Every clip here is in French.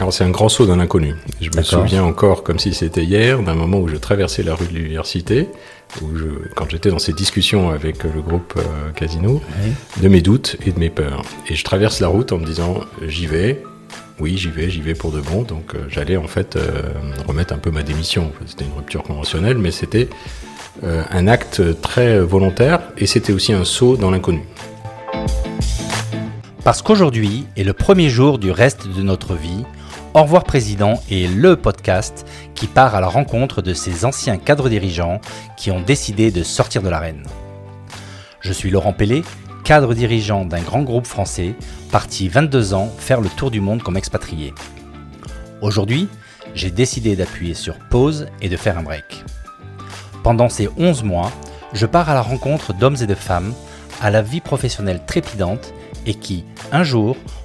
Alors c'est un grand saut dans l'inconnu. Je me souviens encore, comme si c'était hier, d'un moment où je traversais la rue de l'université, où je, quand j'étais dans ces discussions avec le groupe euh, Casino, de mes doutes et de mes peurs. Et je traverse la route en me disant, j'y vais, oui, j'y vais, j'y vais pour de bon. Donc euh, j'allais en fait euh, remettre un peu ma démission. C'était une rupture conventionnelle, mais c'était un acte très volontaire et c'était aussi un saut dans l'inconnu. Parce qu'aujourd'hui est le premier jour du reste de notre vie, Au revoir Président est le podcast qui part à la rencontre de ces anciens cadres dirigeants qui ont décidé de sortir de l'arène. Je suis Laurent Pellet, cadre dirigeant d'un grand groupe français, parti 22 ans faire le tour du monde comme expatrié. Aujourd'hui, j'ai décidé d'appuyer sur pause et de faire un break. Pendant ces 11 mois, je pars à la rencontre d'hommes et de femmes à la vie professionnelle trépidante et qui, un jour,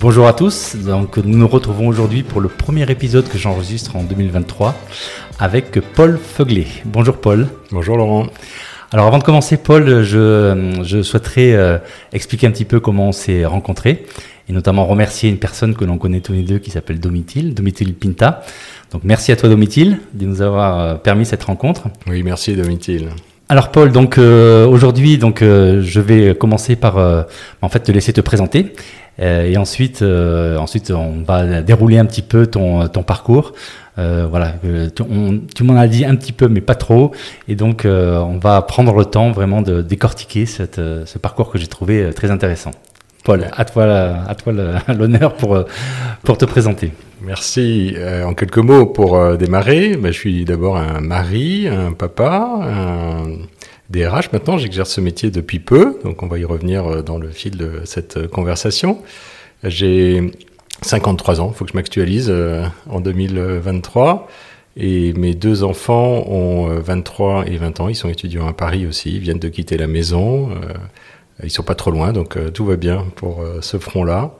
Bonjour à tous, donc nous nous retrouvons aujourd'hui pour le premier épisode que j'enregistre en 2023 avec Paul Feuglet. Bonjour Paul. Bonjour Laurent. Alors avant de commencer Paul, je, souhaiterais euh, expliquer un petit peu comment on s'est rencontrés et notamment remercier une personne que l'on connaît tous les deux qui s'appelle Domitil, Domitil Pinta. Donc merci à toi Domitil de nous avoir euh, permis cette rencontre. Oui, merci Domitil. Alors Paul, donc euh, aujourd'hui, donc je vais commencer par en fait te laisser te présenter euh, et ensuite, euh, ensuite, on va dérouler un petit peu ton, ton parcours. Euh, voilà, tu, m'en as dit un petit peu, mais pas trop. Et donc, on va prendre le temps vraiment de décortiquer cette, ce parcours que j'ai trouvé très intéressant. Paul, à toi, à toi l'honneur pour, pour te présenter. Merci. en quelques mots, pour démarrer, ben, je suis d'abord un mari, un papa, un DRH. Maintenant, j'exerce ce métier depuis peu, donc on va y revenir euh, dans le fil de cette euh, conversation. J'ai 53 ans, il faut que je m'actualise euh, en 2023. Et mes deux enfants ont 23 et 20 ans, ils sont étudiants à Paris aussi, ils viennent de quitter la maison, ils sont pas trop loin, donc tout va bien pour ce front-là.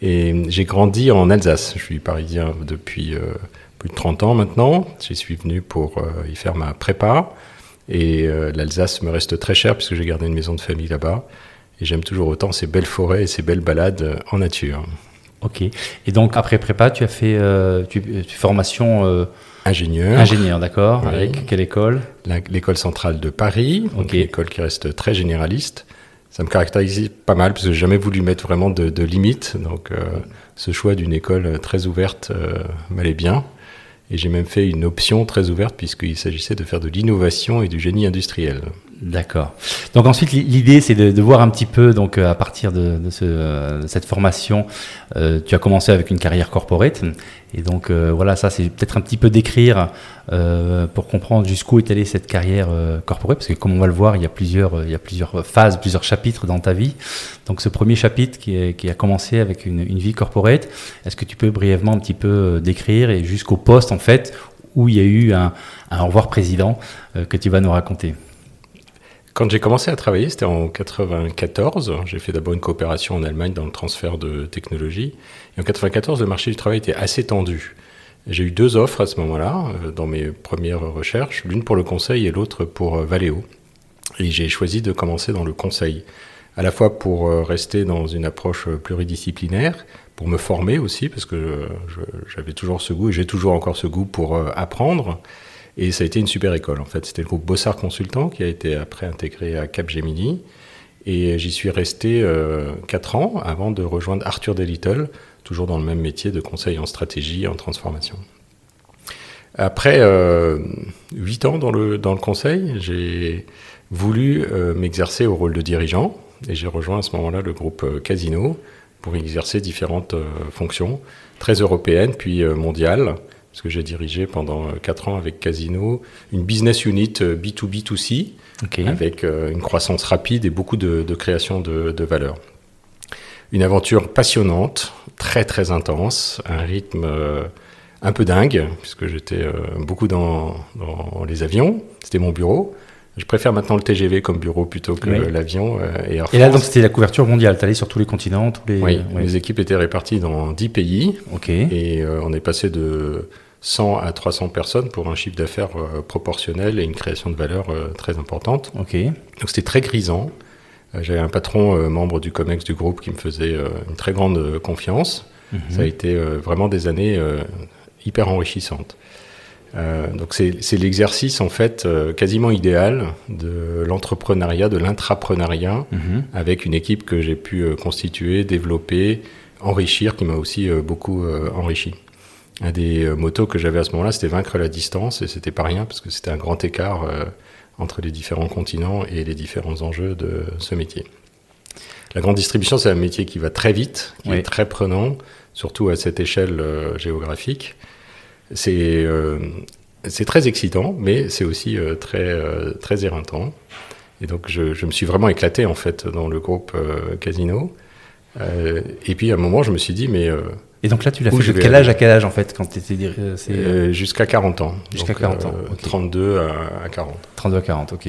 Et j'ai grandi en Alsace, je suis parisien depuis plus de 30 ans maintenant, j'y suis venu pour y faire ma prépa. Et euh, l'Alsace me reste très cher puisque j'ai gardé une maison de famille là-bas. Et j'aime toujours autant ces belles forêts et ces belles balades euh, en nature. Ok. Et donc après prépa, tu as fait euh, tu, formation ingénieur. Ingénieur, d'accord. Avec quelle école? L'école centrale de Paris, une école qui reste très généraliste. Ça me caractérise pas mal parce que j'ai jamais voulu mettre vraiment de, de limites. Donc ce choix d'une école très ouverte m'allait bien. Et j'ai même fait une option très ouverte puisqu'il s'agissait de faire de l'innovation et du génie industriel. D'accord. Donc ensuite, l'idée, c'est de, voir un petit peu, donc euh, à partir de, euh, cette formation, euh, tu as commencé avec une carrière corporate. Et donc voilà, ça, c'est peut-être un petit peu décrire pour comprendre jusqu'où est allée cette carrière corporate, parce que comme on va le voir, il y a plusieurs, il y a plusieurs phases, plusieurs chapitres dans ta vie. Donc ce premier chapitre qui, qui a commencé avec une, une vie corporate, est-ce que tu peux brièvement un petit peu décrire et jusqu'au poste en fait où il y a eu un, un au revoir président que tu vas nous raconter? Quand j'ai commencé à travailler, c'était en 94. J'ai fait d'abord une coopération en Allemagne dans le transfert de technologie. Et en 94, le marché du travail était assez tendu. J'ai eu deux offres à ce moment-là, euh, dans mes premières recherches, l'une pour le conseil et l'autre pour euh, Valeo. Et j'ai choisi de commencer dans le conseil, à la fois pour euh, rester dans une approche pluridisciplinaire, pour me former aussi, parce que j'avais toujours ce goût, et j'ai toujours encore ce goût pour apprendre, et ça a été une super école, en fait. C'était le groupe Bossard Consultant qui a été après intégré à Capgemini. Et j'y suis resté euh, 4 ans avant de rejoindre Arthur Delittle, toujours dans le même métier de conseil en stratégie et en transformation. Après euh, 8 ans dans le, dans le conseil, j'ai voulu euh, m'exercer au rôle de dirigeant et j'ai rejoint à ce moment-là le groupe euh, Casino pour exercer différentes euh, fonctions, très européennes puis mondiales parce que j'ai dirigé pendant 4 euh, ans avec Casino une business unit B2B2C euh, avec euh, une croissance rapide et beaucoup de, création de, de, valeur. Une aventure passionnante, très très intense, un rythme un peu dingue, puisque j'étais beaucoup dans, dans, les avions. C'était mon bureau. Je préfère maintenant le TGV comme bureau plutôt que l'avion et Et là, donc, c'était la couverture mondiale. Tu allais sur tous les continents tous les... Oui, les équipes étaient réparties dans 10 pays. Ok. Et on est passé de 100 à 300 personnes pour un chiffre d'affaires euh, proportionnel et une création de valeur euh, très importante. Ok. Donc c'était très grisant. Euh, j'avais un patron membre du COMEX du groupe qui me faisait une très grande confiance. Mhm. Ça a été vraiment des années hyper enrichissantes. donc c'est l'exercice en fait quasiment idéal de l'entrepreneuriat, de l'intrapreneuriat, mhm. avec une équipe que j'ai pu constituer, développer, enrichir, qui m'a aussi beaucoup enrichi. Un des euh, motos que j'avais à ce moment-là, c'était vaincre la distance, et c'était pas rien parce que c'était un grand écart euh, entre les différents continents et les différents enjeux de ce métier. La grande distribution, c'est un métier qui va très vite, qui est très prenant, surtout à cette échelle euh, géographique. C'est c'est très excitant, mais c'est aussi très très éreintant. Et donc je, je, me suis vraiment éclaté en fait dans le groupe Casino. et puis à un moment, je me suis dit mais et donc là, tu l'as fait de quel âge à quel âge en fait quand tu étais euh, euh, Jusqu'à 40 ans. Jusqu'à 40 ans. 32 euh, à, 40. 32 à 40, ok.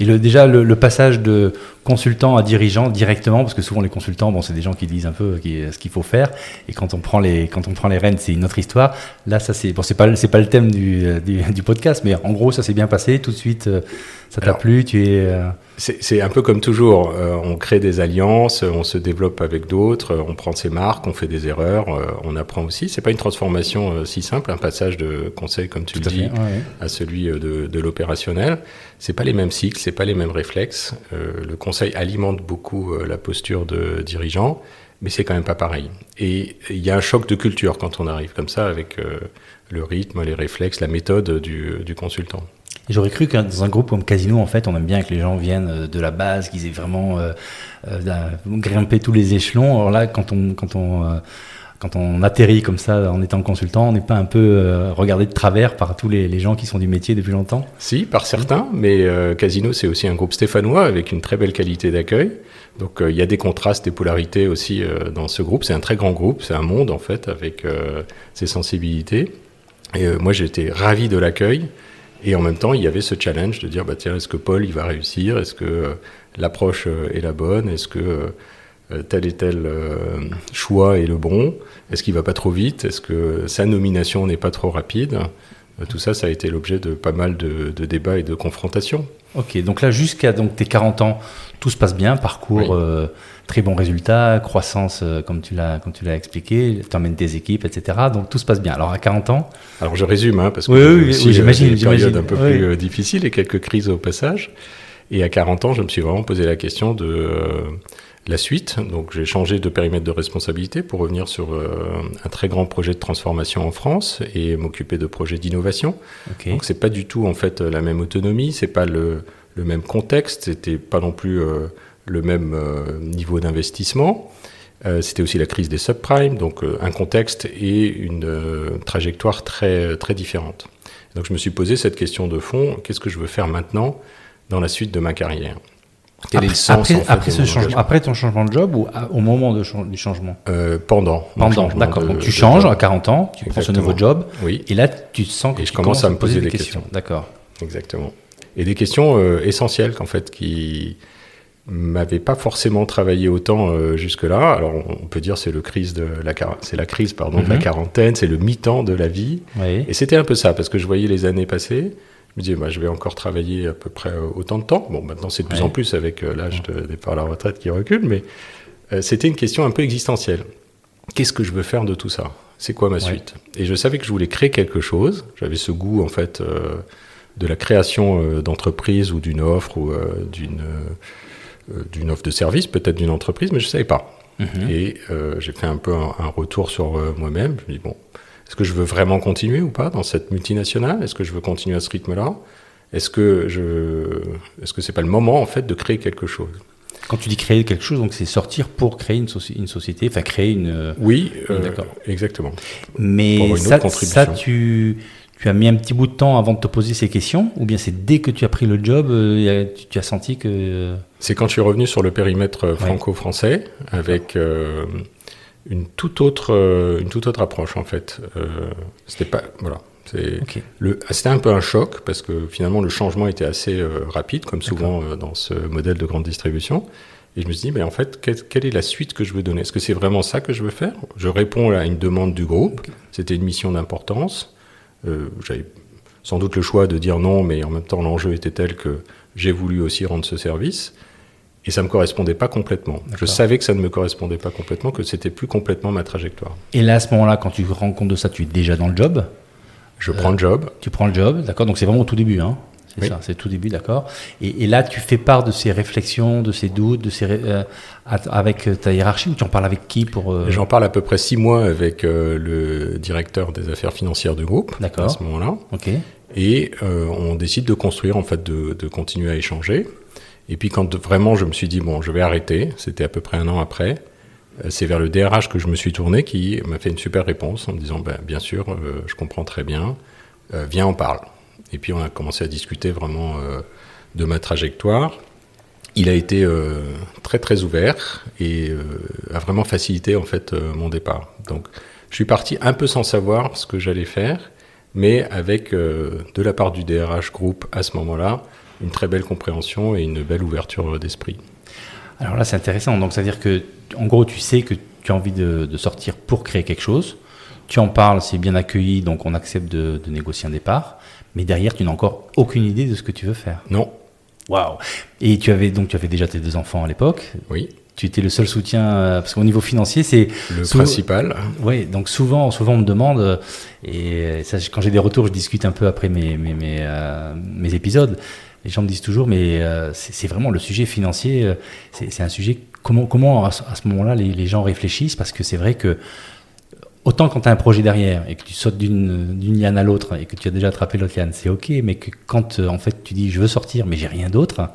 Et le, déjà, le, passage de consultant à dirigeant directement, parce que souvent les consultants, bon, c'est des gens qui disent un peu ce qu'il faut faire, et quand on prend les, quand on prend les rênes, c'est une autre histoire. Là, ça c'est, bon, c'est pas, c'est pas le thème du, du, podcast, mais en gros, ça s'est bien passé. Tout de suite, ça t'a plu, tu es. C'est un peu comme toujours. Euh, on crée des alliances, on se développe avec d'autres, on prend ses marques, on fait des erreurs, euh, on apprend aussi. C'est pas une transformation euh, si simple, un passage de conseil, comme tu le dis, à celui de, de l'opérationnel. C'est pas les mêmes cycles, c'est pas les mêmes réflexes. le conseil alimente beaucoup la posture de dirigeant, mais c'est quand même pas pareil. Et il y a un choc de culture quand on arrive comme ça avec le rythme, les réflexes, la méthode du, du consultant. J'aurais cru que dans un groupe comme Casino, en fait, on aime bien que les gens viennent euh, de la base, qu'ils aient vraiment euh, euh grimpé tous les échelons. Alors là, quand on, quand on, euh, quand on atterrit comme ça en étant consultant, on n'est pas un peu regardé de travers par tous les, gens qui sont du métier depuis longtemps Si, par certains, mais Casino, c'est aussi un groupe stéphanois avec une très belle qualité d'accueil. Donc il y a des contrastes, des polarités aussi dans ce groupe. C'est un très grand groupe, c'est un monde en fait avec ses sensibilités. Et moi, j'étais ravi de l'accueil. Et en même temps, il y avait ce challenge de dire, bah, tiens, est-ce que Paul, il va réussir? Est-ce que euh, l'approche euh, est la bonne? Est-ce que euh, tel et tel choix est le bon Est-ce qu'il va pas trop vite? Est-ce que sa nomination n'est pas trop rapide? Tout ça, ça a été l'objet de pas mal de, débats et de confrontations. Ok, donc là, jusqu'à donc, tes 40 ans, tout se passe bien, parcours très bon résultat, croissance euh, comme tu l'as comme tu l'as expliqué, tu emmènes tes équipes, etc. Donc tout se passe bien. Alors à 40 ans? Alors je résume hein, parce que oui, oui, j'imagine une période un peu plus euh, difficile et quelques crises au passage. Et à 40 ans, je me suis vraiment posé la question de euh, la suite. Donc j'ai changé de périmètre de responsabilité pour revenir sur un très grand projet de transformation en France et m'occuper de projets d'innovation. Donc c'est pas du tout en fait la même autonomie, c'est pas le, le même contexte, c'était pas non plus le même euh, niveau d'investissement. Euh, c'était aussi la crise des subprimes, donc euh, un contexte et une trajectoire très, très différente. Donc je me suis posé cette question de fond, qu'est-ce que je veux faire maintenant dans la suite de ma carrière? Quel est le sens après, ce changement, après, ton changement de job ou au moment de du changement? Pendant. Pendant, d'accord. Donc tu changes à 40 ans, tu prends ce nouveau job, oui. et là tu sens que et je commence à me poser, des questions. questions. D'accord. Exactement. Et des questions essentielles qu'en fait qui m'avait pas forcément travaillé autant euh, jusque-là. Alors on peut dire c'est le crise de la c'est la crise pardon de la mhm. quarantaine, c'est le mi-temps de la vie. Et c'était un peu ça parce que je voyais les années passer. Je me disais bah, je vais encore travailler à peu près autant de temps. Bon maintenant c'est de plus en plus avec euh, l'âge de départ à la retraite qui recule, mais euh, c'était une question un peu existentielle. Qu'est-ce que je veux faire de tout ça? C'est quoi ma suite? Et je savais que je voulais créer quelque chose. J'avais ce goût en fait de la création d'entreprise ou d'une offre ou d'une euh, d'une offre de service, peut-être d'une entreprise, mais je ne savais pas. Mhm. Et euh, j'ai fait un peu un, retour sur euh, moi-même. Je me dis, bon, est-ce que je veux vraiment continuer ou pas dans cette multinationale? Est-ce que je veux continuer à ce rythme-là? Est-ce que je, est-ce que c'est pas le moment en fait de créer quelque chose? Quand tu dis créer quelque chose, donc c'est sortir pour créer une, une société, enfin créer une. Oui, d'accord, exactement. Mais ça, ça, tu, tu as mis un petit bout de temps avant de te poser ces questions? Ou bien c'est dès que tu as pris le job, euh, tu, as senti que... C'est quand je suis revenu sur le périmètre franco-français, avec euh, une toute autre, euh, une toute autre approche en fait. Euh, c'était pas, voilà. Le- C'était un peu un choc parce que finalement le changement était assez euh, rapide, comme souvent dans ce modèle de grande distribution. Et je me suis dit, mais en fait, quelle, quelle est la suite que je veux donner? Est-ce que c'est vraiment ça que je veux faire? Je réponds à une demande du groupe. C'était une mission d'importance. Euh, J'avais sans doute le choix de dire non, mais en même temps, l'enjeu était tel que j'ai voulu aussi rendre ce service. Et ça ne me correspondait pas complètement. Je savais que ça ne me correspondait pas complètement, que c'était plus complètement ma trajectoire. Et là, à ce moment-là, quand tu te rends compte de ça, tu es déjà dans le job. Je prends le job. Tu prends le job, d'accord Donc c'est vraiment au tout début, hein C'est Oui. ça, c'est tout début, d'accord. Et, et là, tu fais part de ces réflexions, de ces doutes, de ces euh, avec euh, ta hiérarchie ou tu en parles avec qui pour euh, J'en parle à peu près six mois avec euh, le directeur des affaires financières du groupe D'accord. à ce moment-là. Ok. Et euh, on décide de construire, en fait, de, de continuer à échanger. Et puis quand vraiment je me suis dit, bon, je vais arrêter, c'était à peu près un an après, euh, c'est vers le DRH que je me suis tourné qui m'a fait une super réponse en me disant, ben, bien sûr, euh, je comprends très bien, euh, viens, on parle. Et puis on a commencé à discuter vraiment de ma trajectoire. Il a été très très ouvert et a vraiment facilité en fait mon départ. Donc je suis parti un peu sans savoir ce que j'allais faire, mais avec de la part du DRH groupe à ce moment-là une très belle compréhension et une belle ouverture d'esprit. Alors là, c'est intéressant. Donc, c'est-à-dire que, en gros, tu sais que tu as envie de, de sortir pour créer quelque chose. Tu en parles, c'est bien accueilli, donc on accepte de, de négocier un départ. Mais derrière, tu n'as encore aucune idée de ce que tu veux faire. Non, Waouh Et tu avais donc tu avais déjà tes deux enfants à l'époque. oui, Tu étais le seul soutien euh, parce qu'au niveau financier, c'est le principal. Oui, donc souvent, souvent on me demande, euh, et ça, quand j'ai des retours, je discute un peu après mes, mes, mes, euh, mes épisodes. Les gens me disent toujours, mais euh, c'est vraiment le sujet financier, euh, c'est un sujet, comment, comment à ce, moment-là les, gens réfléchissent, parce que c'est vrai que autant quand tu as un projet derrière et que tu sautes d'une liane à l'autre et que tu as déjà attrapé l'autre liane, c'est ok, mais que quand euh, en fait tu dis je veux sortir, mais j'ai rien d'autre,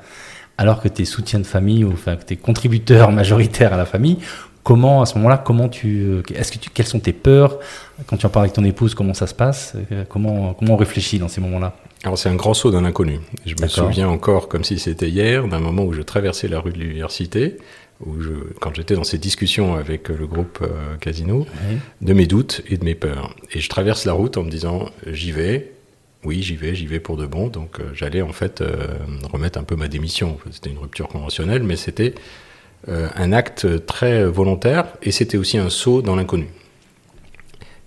alors que tu es soutien de famille ou enfin, que tu es contributeur majoritaire à la famille, comment à ce moment-là, comment tu, est-ce que tu, quelles sont tes peurs? Quand tu en parles avec ton épouse, comment ça se passe, comment, comment on réfléchit dans ces moments-là? Alors c'est un grand saut dans l'inconnu. Je me souviens encore, comme si c'était hier, d'un moment où je traversais la rue de l'université, où je, quand j'étais dans ces discussions avec euh, le groupe euh, Casino, de mes doutes et de mes peurs. Et je traverse la route en me disant, j'y vais, oui, j'y vais, j'y vais pour de bon. Donc euh, j'allais en fait euh, remettre un peu ma démission. C'était une rupture conventionnelle, mais c'était euh, un acte très volontaire et c'était aussi un saut dans l'inconnu.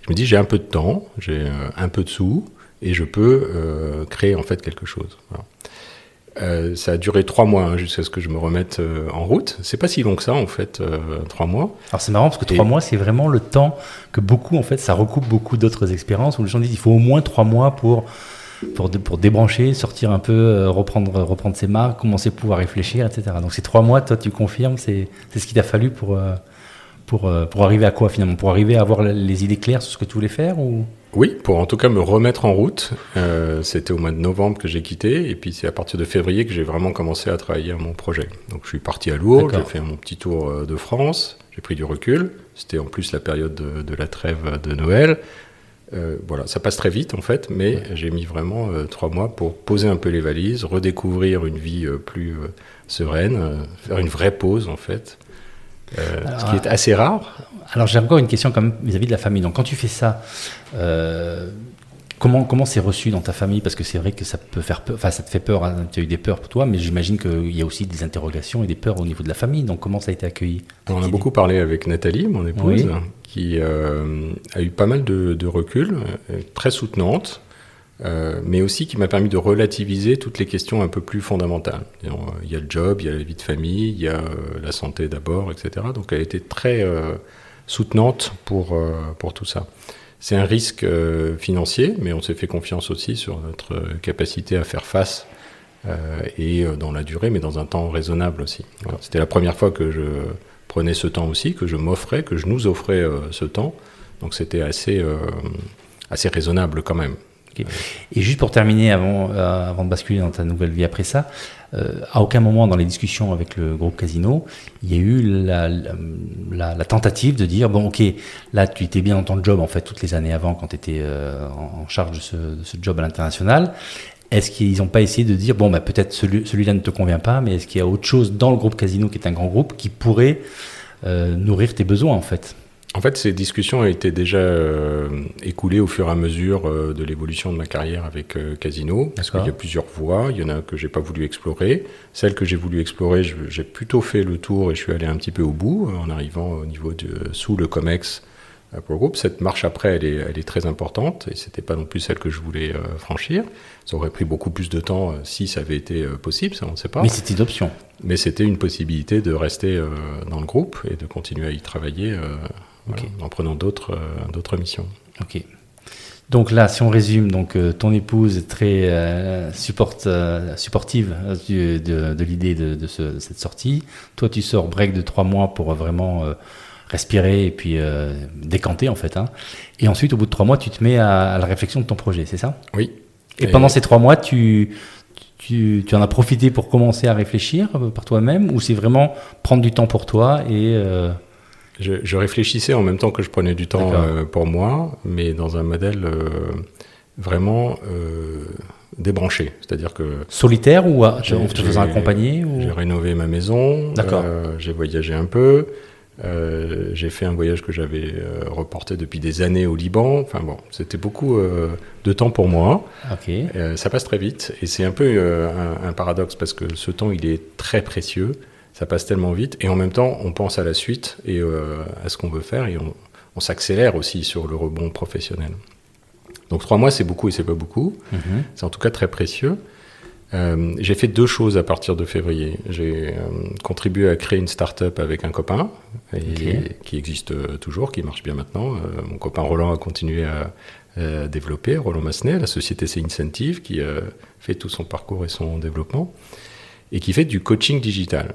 Je me dis, j'ai un peu de temps, j'ai euh, un peu de sous et je peux euh, créer en fait quelque chose. Voilà. Euh, ça a duré trois mois hein, jusqu'à ce que je me remette euh, en route. C'est pas si long que ça en fait, trois mois. Alors c'est marrant parce que Et- trois mois, c'est vraiment le temps que beaucoup, en fait, ça recoupe beaucoup d'autres expériences où les gens disent il faut au moins trois mois pour, pour, dé- pour débrancher, sortir un peu, reprendre, reprendre ses marques, commencer à pouvoir réfléchir, etc. Donc ces trois mois, toi, tu confirmes, c'est ce qu'il t'a fallu pour, pour, euh, pour arriver à quoi finalement? Pour arriver à avoir les idées claires sur ce que tu voulais faire ou... Oui, pour en tout cas me remettre en route. Euh, C'était au mois de novembre que j'ai quitté, et puis c'est à partir de février que j'ai vraiment commencé à travailler à mon projet. Donc je suis parti à Lourdes, j'ai fait mon petit tour euh, de France, j'ai pris du recul. C'était en plus la période de, de la trêve de Noël. Euh, voilà, ça passe très vite en fait, mais j'ai mis vraiment euh, trois mois pour poser un peu les valises, redécouvrir une vie euh, plus sereine, faire une vraie pause en fait. Euh, Alors, ce qui est assez rare. Alors j'ai encore une question quand même vis-à-vis de la famille. Donc quand tu fais ça, euh, comment comment c'est reçu dans ta famille? Parce que c'est vrai que ça peut faire peur. Enfin, ça te fait peur. hein. Tu as eu des peurs pour toi, mais j'imagine qu'il y a aussi des interrogations et des peurs au niveau de la famille. Donc comment ça a été accueilli? On a beaucoup parlé avec Nathalie, mon épouse, Oui. qui euh, a eu pas mal de, de recul, très soutenante, euh, mais aussi qui m'a permis de relativiser toutes les questions un peu plus fondamentales. Il y a le job, il y a la vie de famille, il y a euh, la santé d'abord, etc. Donc elle était très euh, soutenante pour, euh, pour tout ça. C'est un risque financier, mais on s'est fait confiance aussi sur notre capacité à faire face et dans la durée, mais dans un temps raisonnable aussi. C'était la première fois que je prenais ce temps aussi, que je m'offrais, que je nous offrais ce temps. Donc c'était assez, assez raisonnable quand même. Et juste pour terminer, avant, euh, avant de basculer dans ta nouvelle vie après ça, euh, à aucun moment dans les discussions avec le groupe Casino, il y a eu la, tentative de dire bon, ok, là tu étais bien dans ton job en fait toutes les années avant quand tu étais euh, en charge de ce, de ce job à l'international. Est-ce qu'ils n'ont pas essayé de dire bon, bah, peut-être celui, celui-là ne te convient pas, mais est-ce qu'il y a autre chose dans le groupe Casino qui est un grand groupe qui pourrait nourrir tes besoins en fait? En fait, ces discussions été déjà euh, écoulées au fur et à mesure euh, de l'évolution de ma carrière avec euh, Casino. Parce qu'il y a plusieurs voies. Il y en a que j'ai pas voulu explorer. Celle que j'ai voulu explorer, j'ai plutôt fait le tour et je suis allé un petit peu au bout en arrivant au niveau de sous le Comex pour groupe. Cette marche après, elle est, elle est très importante et c'était pas non plus celle que je voulais franchir. Ça aurait pris beaucoup plus de temps si ça avait été possible, ça on ne sait pas. Mais c'était une option. Mais c'était une possibilité de rester dans le groupe et de continuer à y travailler en prenant d'autres euh, d'autres missions. Ok. Donc là, si on résume, donc euh, ton épouse est très euh, supportive de, l'idée de, cette sortie. Toi, tu sors break de trois mois pour vraiment respirer et puis décanter en fait. Hein. Et ensuite, au bout de trois mois, tu te mets à, la réflexion de ton projet, c'est ça? Oui. Et, pendant ces trois mois, tu, tu, tu, en as profité pour commencer à réfléchir par toi-même ou c'est vraiment prendre du temps pour toi et je, réfléchissais en même temps que je prenais du temps euh, pour moi, mais dans un modèle euh, vraiment euh, débranché. C'est-à-dire que. Solitaire ou en te faisant accompagner J'ai rénové ma maison. j'ai voyagé un peu. j'ai fait un voyage que j'avais reporté depuis des années au Liban. Enfin bon, c'était beaucoup de temps pour moi. ça passe très vite et c'est un peu un, paradoxe parce que ce temps il est très précieux ça passe tellement vite. Et en même temps, on pense à la suite et euh, à ce qu'on veut faire et on, s'accélère aussi sur le rebond professionnel. Donc trois mois, c'est beaucoup et c'est pas beaucoup. Mhm. C'est en tout cas très précieux. Euh, j'ai fait deux choses à partir de février. J'ai euh, contribué à créer une start-up avec un copain qui existe toujours, qui marche bien maintenant. mon copain Roland a continué à, développer, Roland Massenet. La société c'est Incentive qui fait tout son parcours et son développement et qui fait du coaching digital.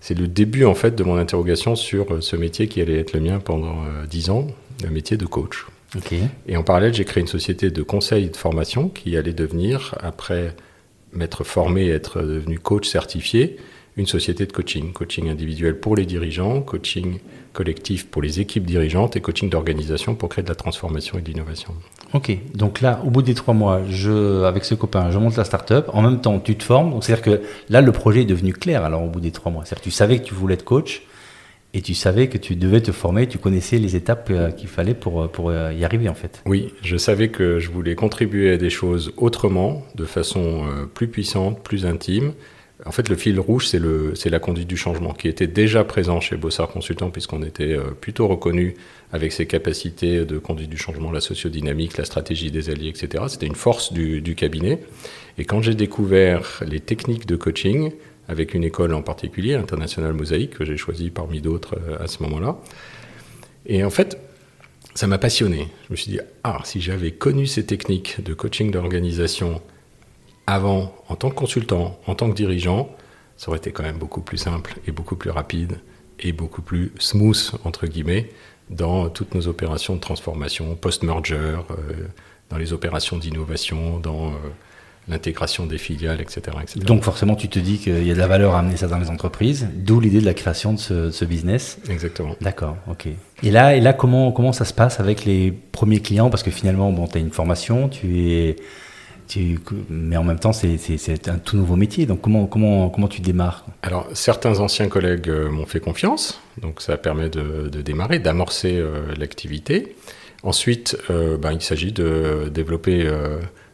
C'est le début en fait de mon interrogation sur euh, ce métier qui allait être le mien pendant euh, dix ans, le métier de coach. Et en parallèle, j'ai créé une société de conseil et de formation qui allait devenir, après m'être formé et être devenu coach certifié, une société de coaching. Coaching individuel pour les dirigeants, coaching collectif pour les équipes dirigeantes et coaching d'organisation pour créer de la transformation et de l'innovation. Ok, donc là, au bout des trois mois, je, avec ce copain, je monte la start-up. En même temps, tu te formes. Donc, c'est-à-dire que là, le projet est devenu clair. Alors, au bout des trois mois, c'est-à-dire que tu savais que tu voulais être coach et tu savais que tu devais te former. Tu connaissais les étapes euh, qu'il fallait pour, euh, pour euh, y arriver, en fait. Oui, je savais que je voulais contribuer à des choses autrement, de façon plus puissante, plus intime. En fait, le fil rouge, c'est la conduite du changement qui était déjà présent chez Bossard Consultant, puisqu'on était plutôt reconnu avec ses capacités de conduite du changement, la sociodynamique, la stratégie des alliés, etc. C'était une force du, cabinet. Et quand j'ai découvert les techniques de coaching, avec une école en particulier, International Mosaïque, que j'ai choisi parmi d'autres euh, à ce moment-là, et en fait, ça m'a passionné. Je me suis dit, ah, si j'avais connu ces techniques de coaching d'organisation avant, en tant que consultant, en tant que dirigeant, ça aurait été quand même beaucoup plus simple et beaucoup plus rapide et beaucoup plus smooth, entre guillemets, dans toutes nos opérations de transformation, post-merger, euh, dans les opérations d'innovation, dans euh, l'intégration des filiales, etc., Donc forcément, tu te dis qu'il y a de la valeur à amener ça dans les entreprises, d'où l'idée de la création de ce, business. Exactement. D'accord, ok. Et là, et là comment, comment ça se passe avec les premiers clients? Parce que finalement, bon, tu as une formation, tu es mais en même temps, c'est un tout nouveau métier. Donc, comment, comment, comment tu démarres? Alors, certains anciens collègues euh, m'ont fait confiance. Donc, ça permet de, démarrer, d'amorcer euh, l'activité. Ensuite, euh, ben, il s'agit de développer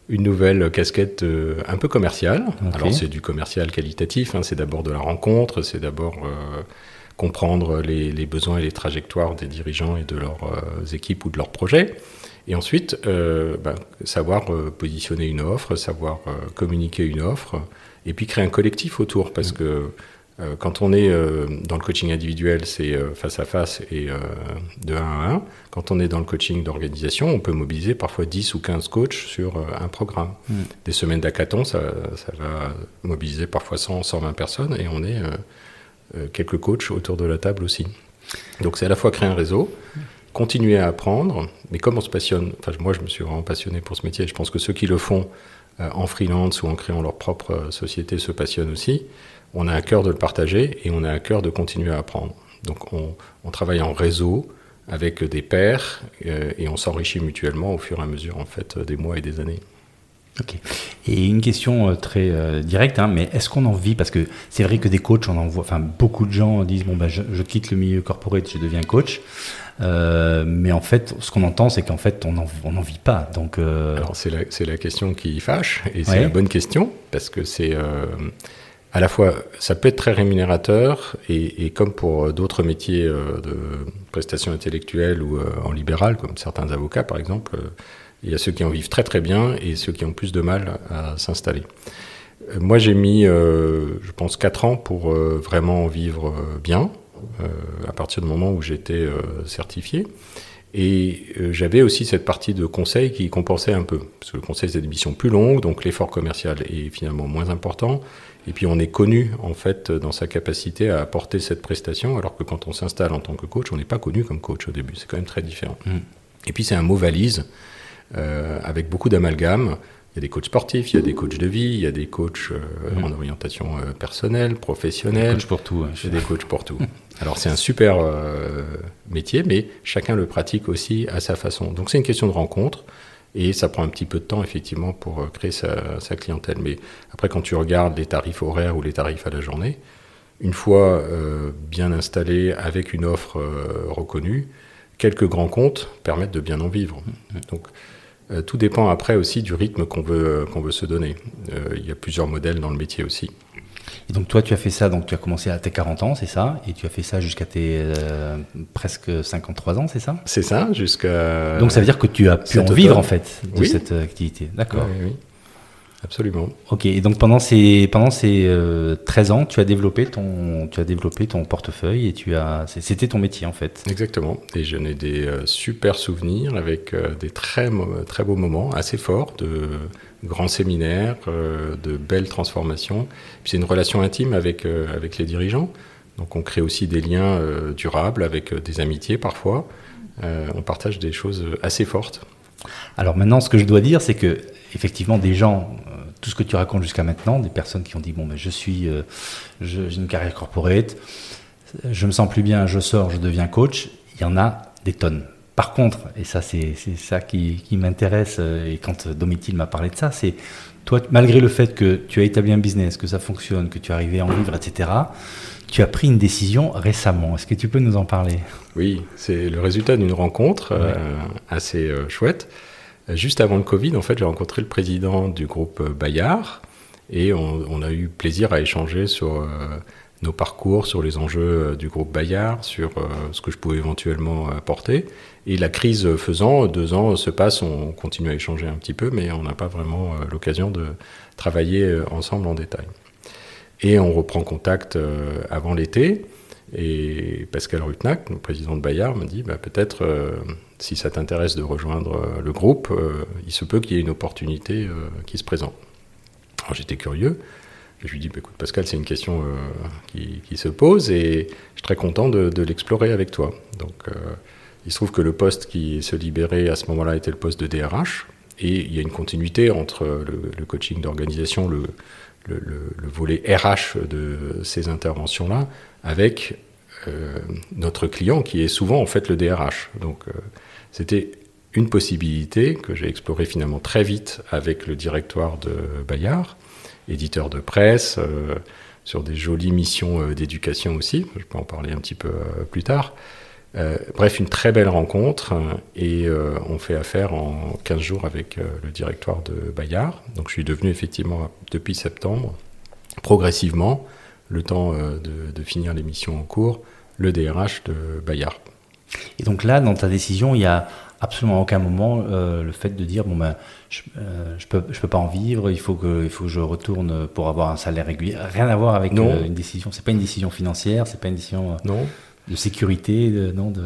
une nouvelle casquette un peu commerciale. Alors, c'est du commercial qualitatif. Hein. c'est d'abord de la rencontre. C'est d'abord comprendre les, les, besoins et les trajectoires des dirigeants et de leurs équipes ou de leurs projets. Et ensuite, euh, ben, savoir euh, positionner une offre, savoir euh, communiquer une offre, et puis créer un collectif autour, parce que quand on est dans le coaching individuel, c'est face à face et de 1 à 1. Quand on est dans le coaching d'organisation, on peut mobiliser parfois 10 ou 15 coachs sur un programme. Mm. Des semaines d'hackathon, ça, ça, va mobiliser parfois 100, 120 personnes, et on est quelques coachs autour de la table aussi. Donc c'est à la fois créer un réseau, continuer à apprendre, mais comme on se passionne, enfin moi je me suis vraiment passionné pour ce métier, je pense que ceux qui le font euh, en freelance ou en créant leur propre euh, société se passionnent aussi, on a à cœur de le partager et on a à cœur de continuer à apprendre. Donc on, travaille en réseau avec des pairs euh, et on s'enrichit mutuellement au fur et à mesure en fait des mois et des années. Ok. Et une question très directe, hein, mais est-ce qu'on en vit? Parce que c'est vrai que des coachs, en voit, enfin beaucoup de gens disent bon ben je, quitte le milieu corporate, je deviens coach. Euh, mais en fait, ce qu'on entend, c'est qu'en fait, on n'en vit pas. Donc, alors c'est la, la, question qui fâche et c'est la bonne question parce que c'est à la fois ça peut être très rémunérateur et, et comme pour d'autres métiers de prestation intellectuelle ou en libéral, comme certains avocats par exemple il y a ceux qui en vivent très très bien et ceux qui ont plus de mal à s'installer. Euh, moi, j'ai mis, euh, je pense, 4 ans pour euh, vraiment en vivre bien, à partir du moment où j'étais certifié. Et j'avais aussi cette partie de conseil qui compensait un peu. Parce que le conseil, c'est des missions plus longues, donc l'effort commercial est finalement moins important. Et puis on est connu, en fait, dans sa capacité à apporter cette prestation, alors que quand on s'installe en tant que coach, on n'est pas connu comme coach au début. C'est quand même très différent. Mm. Et puis c'est un mot valise euh, avec beaucoup d'amalgame. Il y a des coachs sportifs, il y a des coachs de vie, il y a des coachs euh, en orientation euh, personnelle, professionnelle. Des coachs pour tout. Il y a des coachs pour tout. Alors c'est un super métier, mais chacun le pratique aussi à sa façon. Donc c'est une question de rencontre. Et ça prend un petit peu de temps, effectivement, pour créer sa, sa, clientèle. Mais après, quand tu regardes les tarifs horaires ou les tarifs à la journée, une fois bien installé avec une offre reconnue, quelques grands comptes permettent de bien en vivre. Donc, euh, tout dépend après aussi du rythme qu'on veut, qu'on veut se donner. Euh, il y a plusieurs modèles dans le métier aussi. Et donc toi, tu as fait ça, donc tu as commencé à tes 40 ans, c'est ça? Et tu as fait ça jusqu'à tes euh, presque 53 ans, c'est ça? C'est ça, jusqu'à... Donc ça veut dire que tu as pu en vivre en fait de cette activité. D'accord. Oui, oui. Absolument. Ok, et donc pendant ces, pendant ces 13 ans, tu as, développé ton, tu as développé ton portefeuille et tu as, c'était ton métier en fait. Exactement, et j'en ai des super souvenirs avec des très, très beaux moments, assez forts, de grands séminaires, de belles transformations. c'est une relation intime avec, avec les dirigeants, donc on crée aussi des liens durables avec des amitiés parfois. on partage des choses assez fortes. Alors maintenant, ce que je dois dire, c'est que effectivement, des gens, euh, tout ce que tu racontes jusqu'à maintenant, des personnes qui ont dit bon, mais je suis, euh, j'ai une carrière corporate, je me sens plus bien, je sors, je deviens coach. Il y en a des tonnes. Par contre, et ça c'est ça qui, m'intéresse, euh, et quand Domitil m'a parlé de ça, c'est toi, malgré le fait que tu as établi un business, que ça fonctionne, que tu es arrivé à en vivre, etc., tu as pris une décision récemment. Est-ce que tu peux nous en parler? Oui, c'est le résultat d'une rencontre assez chouette. Juste avant le Covid, en fait, j'ai rencontré le président du groupe euh, Bayard et on, a eu plaisir à échanger sur euh, nos parcours, sur les enjeux euh, du groupe Bayard, sur ce que je pouvais éventuellement apporter. Et la crise faisant, deux ans se passent, on continue à échanger un petit peu, mais on n'a pas vraiment l'occasion de travailler ensemble en détail. Et on reprend contact avant l'été. Et Pascal Rutnac, le président de Bayard, me dit bah, peut-être si ça t'intéresse de rejoindre euh, le groupe, euh, il se peut qu'il y ait une opportunité euh, qui se présente. Alors j'étais curieux. Je lui dis, bah, écoute Pascal, c'est une question qui, se pose et je suis très content de, l'explorer avec toi. Donc il se trouve que le poste qui se libérait à ce moment-là était le poste de DRH et il y a une continuité entre le, coaching d'organisation, le, le, volet RH de ces interventions-là, avec notre client qui est souvent en fait le DRH. Donc c'était une possibilité que j'ai explorée finalement très vite avec le directoire de Bayard, éditeur de presse, euh, sur des jolies missions euh, d'éducation aussi, je peux en parler un petit peu euh, plus tard. Bref, une très belle rencontre et on fait affaire en 15 jours avec le directoire de Bayard. Donc je suis devenu effectivement depuis septembre, progressivement, le temps de, de finir les missions en cours, le DRH de Bayard. Et donc là, dans ta décision, il n'y a absolument aucun moment euh, le fait de dire bon ben je, euh, je peux je peux pas en vivre, il faut que il faut que je retourne pour avoir un salaire régulier. Rien à voir avec euh, une décision. C'est pas une décision financière, c'est pas une décision. non de sécurité, de, non de...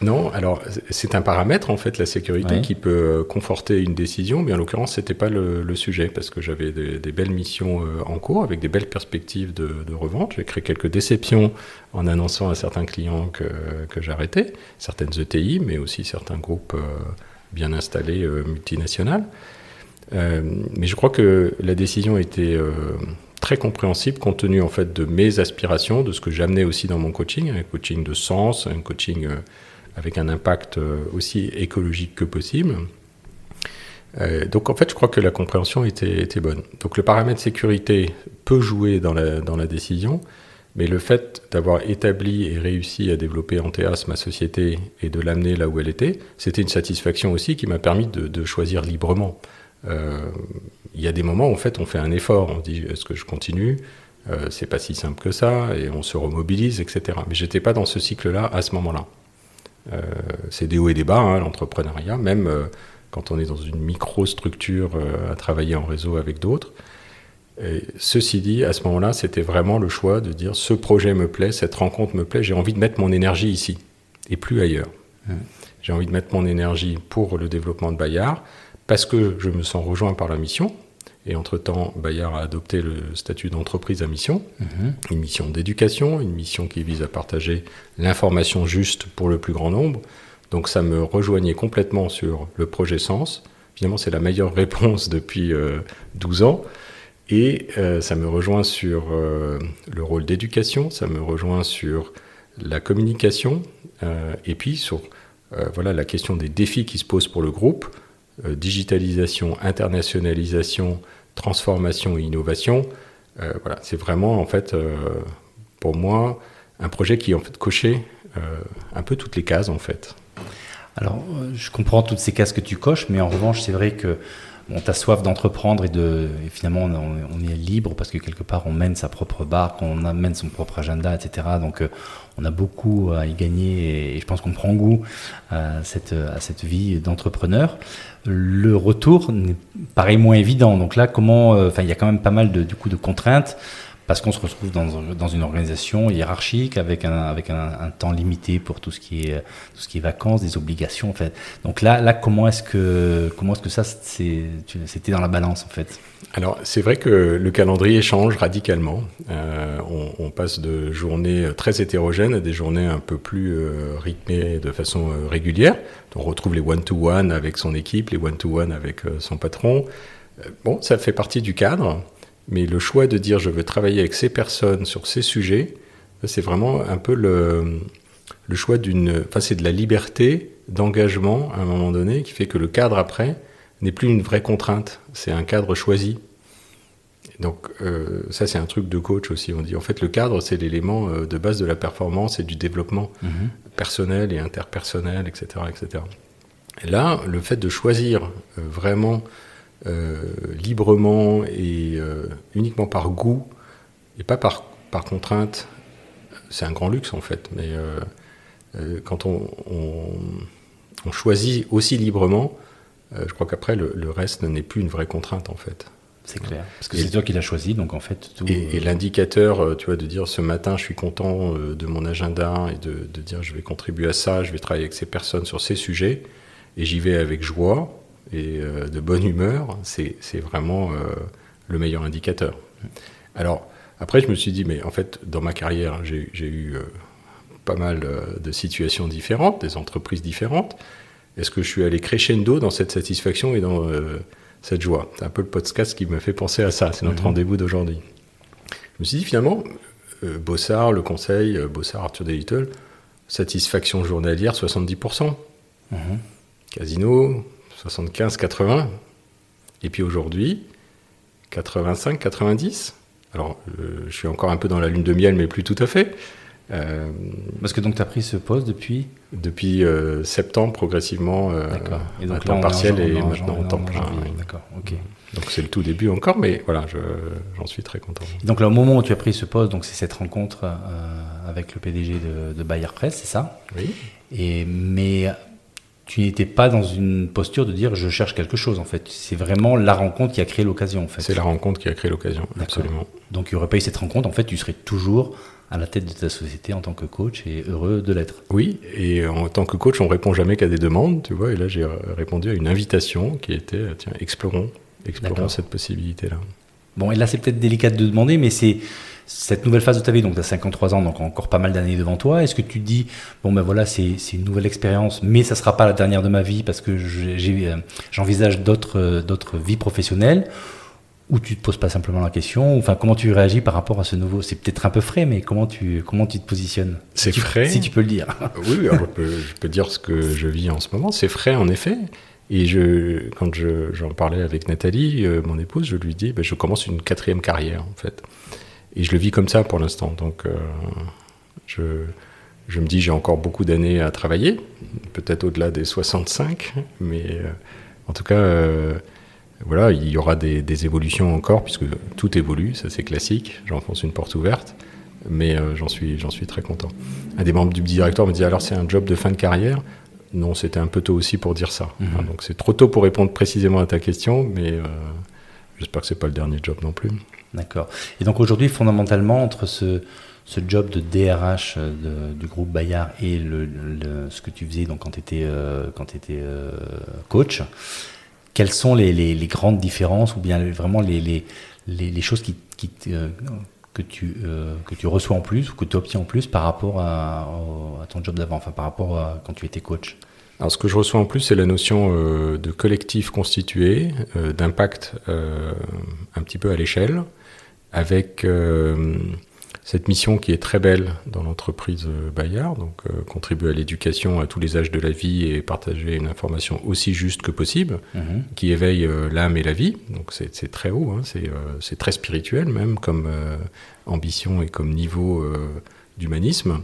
Non, alors c'est un paramètre en fait, la sécurité, qui peut conforter une décision, mais en l'occurrence, c'était pas le, sujet, parce que j'avais des, belles missions euh, en cours, avec des belles perspectives de, revente. J'ai créé quelques déceptions en annonçant à certains clients que, que j'arrêtais, certaines ETI, mais aussi certains groupes euh, bien installés, euh, multinationales. mais je crois que la décision était très compréhensible compte tenu en fait de mes aspirations, de ce que j'amenais aussi dans mon coaching, un coaching de sens, un coaching euh, avec un impact euh, aussi écologique que possible. Euh, donc en fait, je crois que la compréhension était, bonne. Donc le paramètre sécurité peut jouer dans la, décision, mais le fait d'avoir établi et réussi à développer Anteas, ma société, et de l'amener là où elle était, c'était une satisfaction aussi qui m'a permis de, choisir librement. Euh, il y a des moments où en fait on fait un effort, on dit est-ce que je continue euh, C'est pas si simple que ça, et on se remobilise, etc. Mais j'étais pas dans ce cycle-là à ce moment-là. Euh, c'est des hauts et des bas, hein, l'entrepreneuriat, même euh, quand on est dans une microstructure à travailler en réseau avec d'autres. ceci dit, à ce moment-là, c'était vraiment le choix de dire ce projet me plaît, cette rencontre me plaît, j'ai envie de mettre mon énergie ici et plus ailleurs. Mmh. J'ai envie de mettre mon énergie pour le développement de Bayard parce que je me sens rejoint par la mission, et entre-temps, Bayard a adopté le statut d'entreprise à mission, mmh. une mission d'éducation, une mission qui vise à partager l'information juste pour le plus grand nombre. Donc ça me rejoignait complètement sur le projet Sens. Finalement, c'est la meilleure réponse depuis euh, 12 ans. Et euh, ça me rejoint sur euh, le rôle d'éducation, ça me rejoint sur la communication, euh, et puis sur euh, voilà, la question des défis qui se posent pour le groupe, euh, digitalisation, internationalisation, transformation et innovation. Euh, voilà, c'est vraiment en fait euh, pour moi un projet qui en fait cochait un peu toutes les cases en fait. Alors, je comprends toutes ces cases que tu coches, mais en revanche, c'est vrai que on t'a soif d'entreprendre et de et finalement on, est libre parce que quelque part on mène sa propre barque, on amène son propre agenda, etc. Donc euh, on a beaucoup à y gagner et, je pense qu'on prend goût à cette, à cette vie d'entrepreneur. Le retour paraît moins évident. Donc là, comment, enfin, euh, il y a quand même pas mal de, du coup de contraintes parce qu'on se retrouve dans, une organisation hiérarchique avec un, temps limité pour tout ce qui est vacances, des obligations en fait. Donc là, comment est-ce que ça c'était dans la balance en fait? Alors c'est vrai que le calendrier change radicalement. Euh, on, passe de journées très hétérogènes à des journées un peu plus euh, rythmées de façon euh, régulière. On retrouve les one-to-one -one avec son équipe, les one-to-one -one avec son patron. Bon, ça fait partie du cadre. Mais le choix de dire je veux travailler avec ces personnes sur ces sujets, c'est vraiment un peu le, le choix d'une. Enfin, c'est de la liberté d'engagement à un moment donné qui fait que le cadre après n'est plus une vraie contrainte, c'est un cadre choisi. Donc, euh, ça, c'est un truc de coach aussi. On dit en fait, le cadre, c'est l'élément euh, de base de la performance et du développement mmh. personnel et interpersonnel, etc. etc. Et là, le fait de choisir euh, vraiment librement et euh, uniquement par goût et pas par, par contrainte, c'est un grand luxe en fait. Mais euh, euh quand on, on, on, choisit aussi librement, euh, je crois qu'après le, le, reste n'est plus une vraie contrainte en fait. C'est clair. Parce que c'est toi qui l'as choisi, donc en fait. Tout, et, et l'indicateur, tu vois, de dire ce matin, je suis content de mon agenda et de, de, dire je vais contribuer à ça, je vais travailler avec ces personnes sur ces sujets, et j'y vais avec joie et euh, de bonne humeur, c'est vraiment euh, le meilleur indicateur. Alors, après, je me suis dit, mais en fait, dans ma carrière, j'ai eu euh, pas mal de situations différentes, des entreprises différentes. Est-ce que je suis allé crescendo dans cette satisfaction et dans cette joie? C'est un peu le podcast qui m'a fait penser à ça. C'est notre mmh. rendez-vous d'aujourd'hui. Je me suis dit, finalement, Bossard, le conseil, Bossard, Arthur Delittle, satisfaction journalière, 70%. Mmh. Casino, 75-80. Et puis aujourd'hui, 85-90. Alors, euh, je suis encore un peu dans la lune de miel, mais plus tout à fait. Euh, Parce que donc tu as pris ce poste depuis Depuis euh, septembre, progressivement, et donc à temps partiel et en, maintenant en, temps plein. D'accord, ok. Donc c'est le tout début encore, mais voilà, j'en suis très content. Et donc là, au moment où tu as pris ce poste, donc c'est cette rencontre avec le PDG de, de Bayer Press, c'est ça? Oui. Et, mais tu n'étais pas dans une posture de dire je cherche quelque chose en fait. C'est vraiment la rencontre qui a créé l'occasion en fait. C'est la rencontre qui a créé l'occasion, absolument. Donc il n'y aurait pas eu cette rencontre, en fait tu serais toujours à la tête de ta société en tant que coach et heureux de l'être. Oui, et en tant que coach on répond jamais qu'à des demandes, tu vois, et là j'ai répondu à une invitation qui était tiens explorons, explorons cette possibilité là. Bon et là c'est peut-être délicat de demander mais c'est cette nouvelle phase de ta vie, donc tu as 53 ans, donc encore pas mal d'années devant toi, est-ce que tu te dis, bon ben voilà, c'est une nouvelle expérience, mais ça sera pas la dernière de ma vie parce que j'envisage euh, d'autres euh, d'autres vies professionnelles ou tu te poses pas simplement la question Enfin, comment tu réagis par rapport à ce nouveau C'est peut-être un peu frais, mais comment tu comment tu te positionnes? C'est frais, si tu peux le dire. oui, alors je, peux, je peux dire ce que je vis en ce moment. C'est frais, en effet. Et je, quand j'en parlais avec Nathalie, euh, mon épouse, je lui dis, ben, je commence une quatrième carrière, en fait. Et je le vis comme ça pour l'instant. Donc, euh, je, je, me dis, j'ai encore beaucoup d'années à travailler, peut-être au-delà des 65, mais euh, en tout cas, voilà, il y aura des, des, évolutions encore, puisque tout évolue, ça c'est classique, j'enfonce une porte ouverte, mais j'en suis, suis très content. Un des membres du directeur me dit, alors c'est un job de fin de carrière? Non, c'était un peu tôt aussi pour dire ça. Mhm. donc c'est trop tôt pour répondre précisément à ta question, mais euh, j'espère que c'est pas le dernier job non plus. D'accord. Et donc aujourd'hui, fondamentalement, entre ce, ce job de DRH euh, du groupe Bayard et le, ce que tu faisais donc, quand tu étais, euh, quand étais coach, quelles sont les, les, grandes différences ou bien vraiment les, les, choses qui, qui que tu, que tu reçois en plus ou que tu obtiens en plus par rapport à, ton job d'avant, enfin par rapport à quand tu étais coach? Alors, ce que je reçois en plus, c'est la notion euh, de collectif constitué, euh, d'impact euh, un petit peu à l'échelle, avec cette mission qui est très belle dans l'entreprise Bayard, donc contribuer à l'éducation à tous les âges de la vie et partager une information aussi juste que possible, mhm. qui éveille l'âme et la vie. Donc, c'est très haut, hein, c'est très spirituel même comme ambition et comme niveau d'humanisme.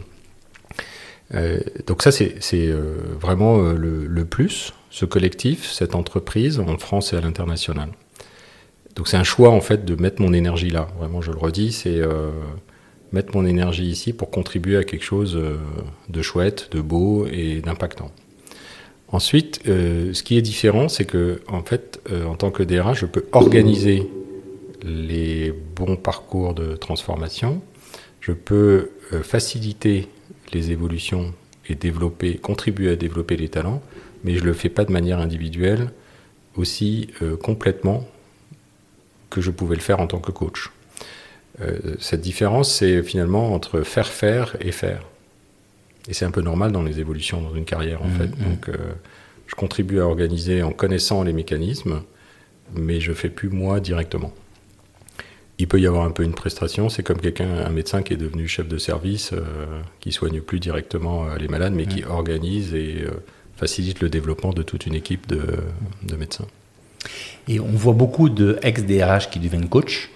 Euh, donc ça, c'est euh, vraiment euh, le, plus, ce collectif, cette entreprise en France et à l'international. Donc c'est un choix en fait de mettre mon énergie là. Vraiment, je le redis, c'est mettre mon énergie ici pour contribuer à quelque chose de chouette, de beau et d'impactant. Ensuite, ce qui est différent, c'est que en fait, en tant que DRH, je peux organiser les bons parcours de transformation. Je peux faciliter les évolutions et développer, contribuer à développer les talents, mais je ne le fais pas de manière individuelle aussi euh, complètement que je pouvais le faire en tant que coach. Euh, cette différence, c'est finalement entre faire faire et faire. Et c'est un peu normal dans les évolutions dans une carrière, en mmh, fait. Mmh. Donc, euh, je contribue à organiser en connaissant les mécanismes, mais je fais plus moi directement il peut y avoir un peu une prestation. C'est comme quelqu'un, un médecin qui est devenu chef de service, euh, qui soigne plus directement euh, les malades, mais qui organise et euh, facilite le développement de toute une équipe de, médecins. Et on voit beaucoup de ex-DRH qui deviennent coach.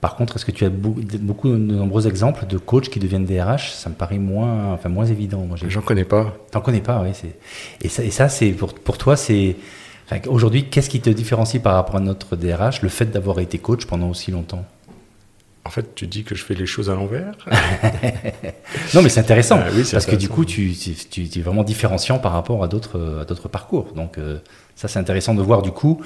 Par contre, est-ce que tu as beaucoup, de nombreux exemples de coachs qui deviennent DRH Ça me paraît moins, enfin, moins évident. J'en connais pas. T'en connais pas, oui. Et ça, et ça c'est pour, pour toi, c'est Aujourd'hui, qu'est-ce qui te différencie par rapport à notre DRH, le fait d'avoir été coach pendant aussi longtemps? En fait, tu dis que je fais les choses à l'envers. non, mais c'est intéressant. Ah parce que du coup, tu, es vraiment différenciant par rapport à d'autres parcours. Donc, euh, ça, c'est intéressant de voir du coup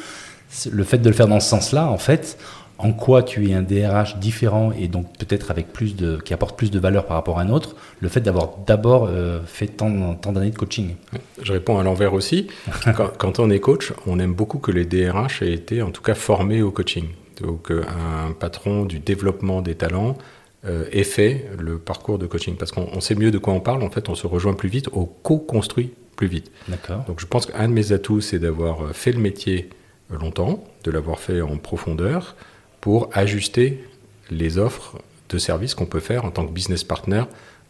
le fait de le faire dans ce sens-là, en fait, en quoi tu es un DRH différent et donc peut-être avec plus de, qui apporte plus de valeur par rapport à un autre, le fait d'avoir d'abord euh, fait tant, tant d'années de coaching. Je réponds à l'envers aussi. quand, on est coach, on aime beaucoup que les DRH aient été en tout cas formés au coaching. Donc un patron du développement des talents euh, ait fait le parcours de coaching parce qu'on sait mieux de quoi on parle. En fait, on se rejoint plus vite, on co-construit plus vite. D'accord. Donc je pense qu'un de mes atouts, c'est d'avoir fait le métier longtemps, de l'avoir fait en profondeur, pour ajuster les offres de services qu'on peut faire en tant que business partner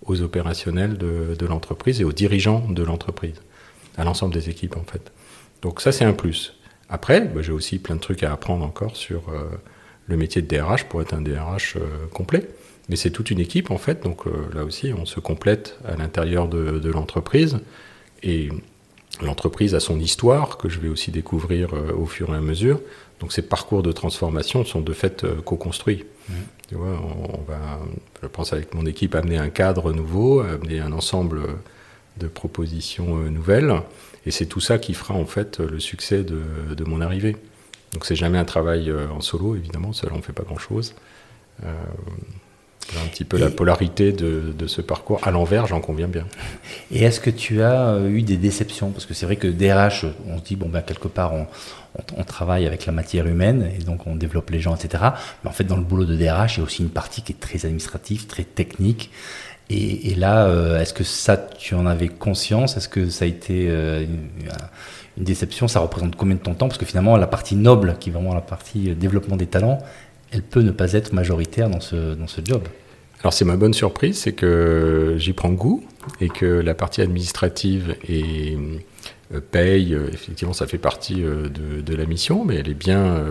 aux opérationnels de, l'entreprise et aux dirigeants de l'entreprise, à l'ensemble des équipes en fait. Donc ça c'est un plus. Après, bah, j'ai aussi plein de trucs à apprendre encore sur euh, le métier de DRH pour être un DRH euh, complet. Mais c'est toute une équipe en fait, donc euh, là aussi on se complète à l'intérieur de, de l'entreprise et l'entreprise a son histoire que je vais aussi découvrir au fur et à mesure. Donc ces parcours de transformation sont de fait co-construits. Mmh. Tu vois, on, va, je pense avec mon équipe, amener un cadre nouveau, amener un ensemble de propositions euh, nouvelles. Et c'est tout ça qui fera en fait le succès de, de mon arrivée. Donc c'est jamais un travail euh, en solo, évidemment, seul on ne fait pas grand-chose. Euh, un petit peu la polarité de, de, ce parcours à l'envers, j'en conviens bien. Et est-ce que tu as eu des déceptions? Parce que c'est vrai que DRH, on se dit, bon, ben, quelque part, on, on, travaille avec la matière humaine et donc on développe les gens, etc. Mais en fait, dans le boulot de DRH, il y a aussi une partie qui est très administrative, très technique. Et, là, euh, est-ce que ça, tu en avais conscience? Est-ce que ça a été euh, une, déception? Ça représente combien de ton temps? Parce que finalement, la partie noble, qui est vraiment la partie euh, développement des talents, elle peut ne pas être majoritaire dans ce, dans ce job. Alors c'est ma bonne surprise, c'est que j'y prends goût et que la partie administrative est paye, effectivement, ça fait partie de, la mission, mais elle est bien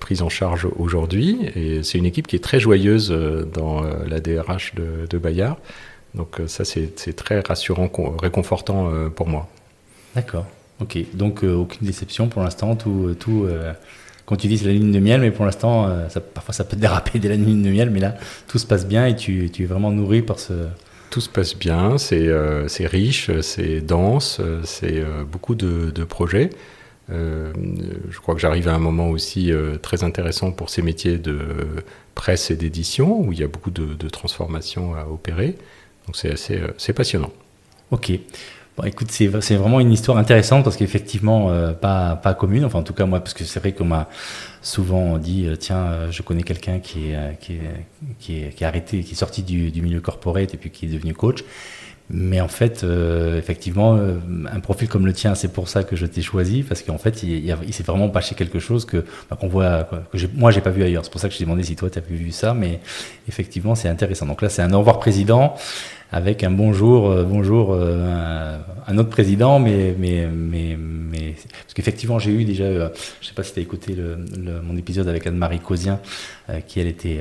prise en charge aujourd'hui. Et c'est une équipe qui est très joyeuse dans la DRH de, de Bayard. Donc ça, c'est très rassurant, réconfortant pour moi. D'accord. Ok. Donc aucune déception pour l'instant. Tout, tout quand tu dis la ligne de miel, mais pour l'instant, euh, parfois ça peut déraper dès la ligne de miel, mais là, tout se passe bien et tu, es vraiment nourri par ce... Tout se passe bien, c'est euh, riche, c'est dense, c'est euh, beaucoup de, projets. Je crois que j'arrive à un moment aussi très intéressant pour ces métiers de presse et d'édition, où il y a beaucoup de, transformations à opérer. Donc c'est assez passionnant. Ok. Bon, écoute, c'est vraiment une histoire intéressante parce qu'effectivement, euh, pas, pas commune. Enfin, en tout cas, moi, parce que c'est vrai qu'on m'a souvent dit euh, tiens, euh, je connais quelqu'un qui est, qui, est, qui, est, qui est arrêté, qui est sorti du, du, milieu corporate et puis qui est devenu coach. Mais en fait, effectivement, un profil comme le tien, c'est pour ça que je t'ai choisi parce qu'en fait, il, s'est vraiment passé quelque chose que bah, qu'on voit, que moi, j'ai pas vu ailleurs. C'est pour ça que je t'ai demandé si toi, tu as vu ça. Mais effectivement, c'est intéressant. Donc là, c'est un au revoir président avec un bonjour, euh, bonjour euh, un, autre président, mais, mais, mais, mais parce qu'effectivement j'ai eu déjà, euh, je sais pas si tu as écouté le, mon épisode avec Anne-Marie Cosien, qui elle était,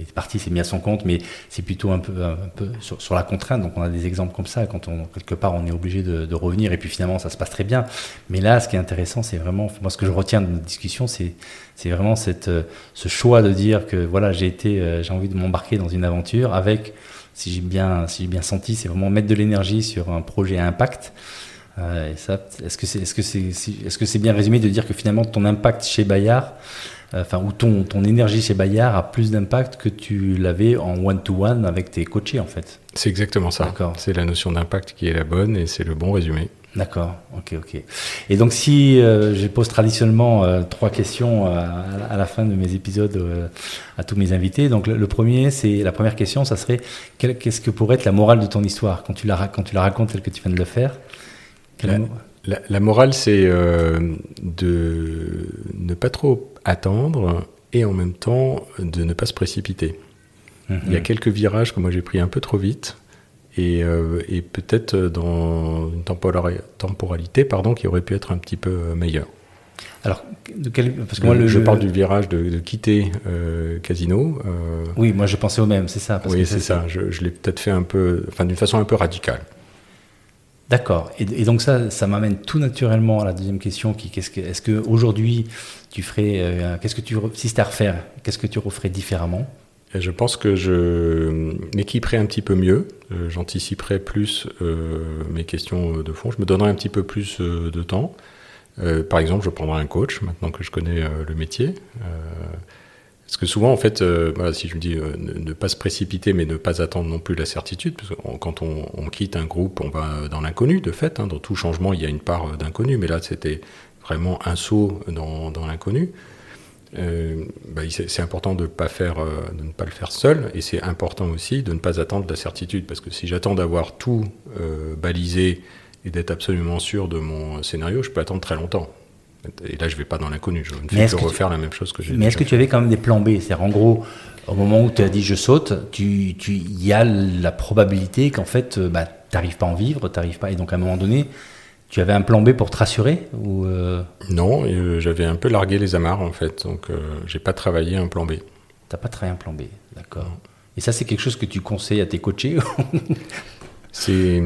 est partie, s'est mis à son compte, mais c'est plutôt un peu, un peu sur, la contrainte. Donc on a des exemples comme ça quand on quelque part on est obligé de, de, revenir et puis finalement ça se passe très bien. Mais là, ce qui est intéressant, c'est vraiment, moi ce que je retiens de notre discussion, c'est c'est vraiment cette, ce choix de dire que voilà j'ai été, j'ai envie de m'embarquer dans une aventure avec si j'ai bien, si bien senti, c'est vraiment mettre de l'énergie sur un projet à impact. Euh, ça, est-ce que c'est, est-ce que c'est, est-ce que c'est bien résumé de dire que finalement ton impact chez Bayard, euh, enfin ou ton, ton énergie chez Bayard a plus d'impact que tu l'avais en one-to-one avec tes coachés en fait? C'est exactement ça. C'est la notion d'impact qui est la bonne et c'est le bon résumé. D'accord, ok, ok. Et donc si euh, je pose traditionnellement euh, trois questions euh, à, la fin de mes épisodes à tous mes invités, donc le, premier, c'est la première question, ça serait qu'est-ce que pourrait être la morale de ton histoire? Quand tu la quand tu la racontes telle que tu viens de le faire la, morale, c'est de ne pas trop attendre et en même temps de ne pas se précipiter. Il y a mhm. quelques virages que moi j'ai pris un peu trop vite euh, et, peut-être dans une temporalité pardon, qui aurait pu être un petit peu meilleure. Alors, de quel... parce que moi, le, je parle du virage de, quitter euh, Casino. Euh, oui, moi je pensais au même, c'est ça. oui, c'est ça. Je, l'ai peut-être fait un peu, enfin d'une façon un peu radicale. D'accord. Et, donc ça, ça m'amène tout naturellement à la deuxième question, qui qu'est-ce que, est-ce que aujourd'hui tu ferais, qu'est-ce que tu, si c'était à refaire, qu'est-ce que tu referais différemment? Je pense que je m'équiperai un petit peu mieux, euh, j'anticiperai plus euh, mes questions de fond, je me donnerai un petit peu plus euh, de temps. par exemple, je prendrai un coach maintenant que je connais le métier. parce que souvent, en fait, si je me dis ne, pas se précipiter, mais ne pas attendre non plus la certitude, parce que quand on, quitte un groupe, on va dans l'inconnu, de fait. Hein, dans tout changement, il y a une part d'inconnu, mais là, c'était vraiment un saut dans l'inconnu. Euh, bah, c'est important de, pas faire, euh, de ne pas le faire seul, et c'est important aussi de ne pas attendre la certitude, parce que si j'attends d'avoir tout euh, balisé et d'être absolument sûr de mon scénario, je peux attendre très longtemps. Et là, je ne vais pas dans l'inconnu, je ne fais que refaire la même chose que j'ai Mais est-ce que tu avais quand même des plans B? C'est-à-dire, en gros, au moment où tu as dit je saute, il tu, y a la probabilité qu'en fait, bah, tu n'arrives pas à en vivre, tu pas, et donc à un moment donné, tu avais un plan B pour te rassurer ou euh? Non, euh, j'avais un peu largué les amarres en fait, donc euh, j'ai pas travaillé un plan B. T'as pas travaillé un plan B, d'accord. Et ça, c'est quelque chose que tu conseilles à tes coachés C'est,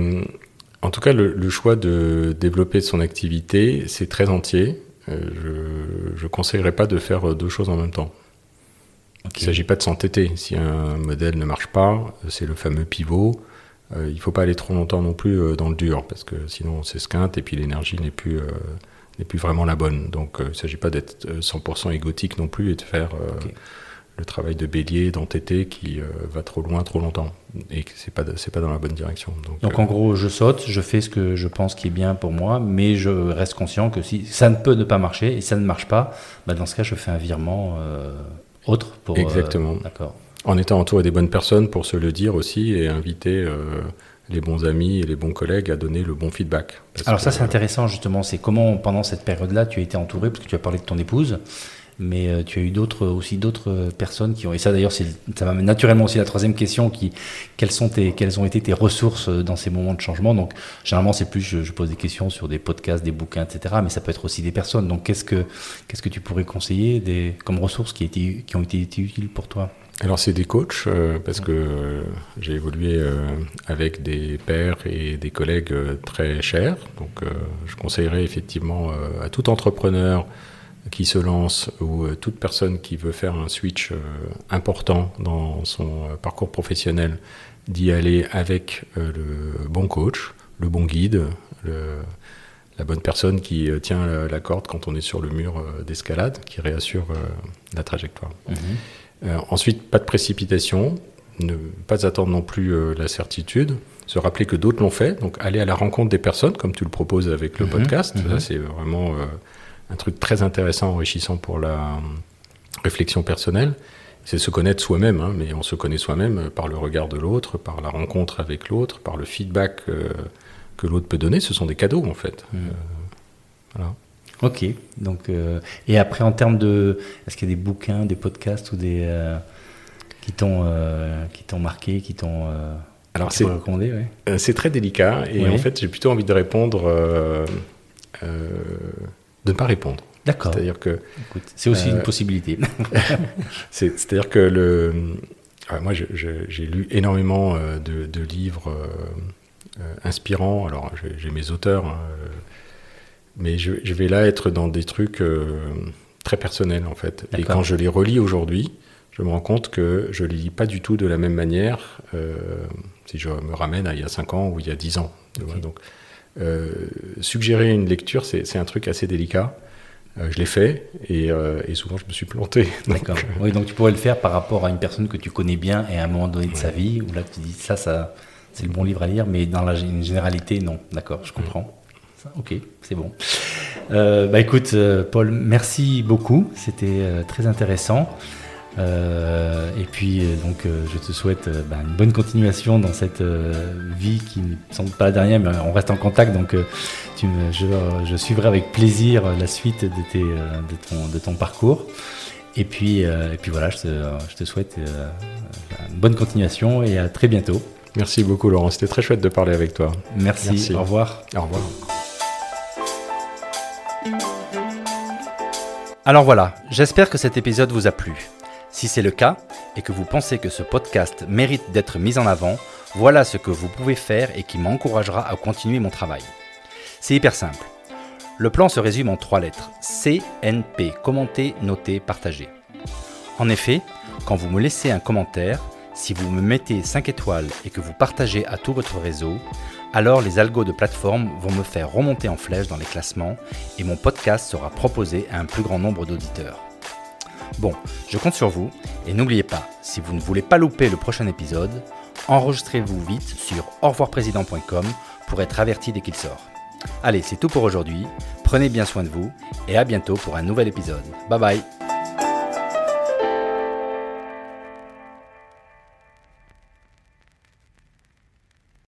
en tout cas, le, choix de développer son activité, c'est très entier. je ne conseillerais pas de faire deux choses en même temps. Il ne s'agit pas de s'entêter. Si un modèle ne marche pas, c'est le fameux pivot. Euh, il ne faut pas aller trop longtemps non plus euh, dans le dur, parce que sinon on s'esquinte et puis l'énergie n'est plus, euh, n'est plus vraiment la bonne. Donc il ne s'agit pas d'être 100% égotique non plus et de faire le travail de bélier, d'entêté qui va trop loin, trop longtemps. Et ce n'est pas, c'est pas dans la bonne direction. Donc, en gros, je saute, je fais ce que je pense qui est bien pour moi, mais je reste conscient que si ça ne peut ne pas marcher et ça ne marche pas, bah dans ce cas, je fais un virement autre pour. Exactement. d'accord. En étant entouré des bonnes personnes pour se le dire aussi et inviter euh, les bons amis et les bons collègues à donner le bon feedback. Alors ça c'est intéressant justement, c'est comment pendant cette période-là tu as été entouré, parce que tu as parlé de ton épouse, mais euh, tu as eu d'autres aussi d'autres personnes qui ont et ça d'ailleurs ça m'amène naturellement aussi à la troisième question qui quelles sont tes quelles ont été tes ressources dans ces moments de changement? Donc généralement c'est plus je, pose des questions sur des podcasts des bouquins etc mais ça peut être aussi des personnes. Donc qu'est-ce que qu'est-ce que tu pourrais conseiller des comme ressources qui, qui ont été utiles pour toi? Alors c'est des coachs euh, parce que euh, j'ai évolué euh, avec des pairs et des collègues très chers. Donc je conseillerais effectivement à tout entrepreneur qui se lance ou toute personne qui veut faire un switch important dans son parcours professionnel d'y aller avec le bon coach, le bon guide, la bonne personne qui tient la, corde quand on est sur le mur d'escalade, qui réassure la trajectoire. Mhm. Euh, ensuite, pas de précipitation, ne pas attendre non plus euh, la certitude, se rappeler que d'autres l'ont fait, donc aller à la rencontre des personnes, comme tu le proposes avec le mhm, podcast. Mhm. c'est vraiment euh, un truc très intéressant, enrichissant pour la réflexion personnelle. C'est se connaître soi-même, hein, mais on se connaît soi-même par le regard de l'autre, par la rencontre avec l'autre, par le feedback que l'autre peut donner. Ce sont des cadeaux, en fait. Mhm. voilà. Ok. Donc, euh, et après, en termes de. Est-ce qu'il y a des bouquins, des podcasts ou des. Euh, qui t'ont euh, qui t'ont marqué, qui t'ont. Alors, c'est recommandé, ouais? C'est très délicat et en fait, j'ai plutôt envie de répondre. de ne pas répondre. D'accord. C'est-à-dire que. C'est aussi une possibilité. C'est-à-dire que le. moi, j'ai lu énormément de, de livres inspirants. Alors, j'ai mes auteurs. Hein, mais je, vais là être dans des trucs euh, très personnels en fait. Et quand je les relis aujourd'hui, je me rends compte que je les lis pas du tout de la même manière euh, si je me ramène à il y a 5 ans ou il y a 10 ans. Donc, euh, suggérer une lecture, c'est un truc assez délicat. je l'ai fait et, souvent je me suis planté. D'accord. oui, donc tu pourrais le faire par rapport à une personne que tu connais bien et à un moment donné de sa vie où là tu dis ça, ça c'est le bon livre à lire, mais dans la généralité, non. D'accord, je comprends. Ok, c'est bon. Euh, bah écoute, euh, Paul, merci beaucoup. C'était euh, très intéressant. et puis, donc, je te souhaite bah, une bonne continuation dans cette vie qui ne semble pas la dernière, mais on reste en contact. Donc, tu me, je, suivrai avec plaisir la suite de, tes, de, ton, de ton parcours. Et puis, et puis voilà, je te, je te souhaite une bonne continuation et à très bientôt. Merci beaucoup, Laurent. C'était très chouette de parler avec toi. Merci. Merci. Au revoir. Au revoir. Alors voilà, j'espère que cet épisode vous a plu. Si c'est le cas et que vous pensez que ce podcast mérite d'être mis en avant, voilà ce que vous pouvez faire et qui m'encouragera à continuer mon travail. C'est hyper simple. Le plan se résume en trois lettres. CNP, commenter, noter, partager. En effet, quand vous me laissez un commentaire, si vous me mettez 5 étoiles et que vous partagez à tout votre réseau, alors les algos de plateforme vont me faire remonter en flèche dans les classements et mon podcast sera proposé à un plus grand nombre d'auditeurs. Bon, je compte sur vous et n'oubliez pas, si vous ne voulez pas louper le prochain épisode, enregistrez-vous vite sur revoirprésident.com pour être averti dès qu'il sort. Allez, c'est tout pour aujourd'hui, prenez bien soin de vous et à bientôt pour un nouvel épisode. Bye bye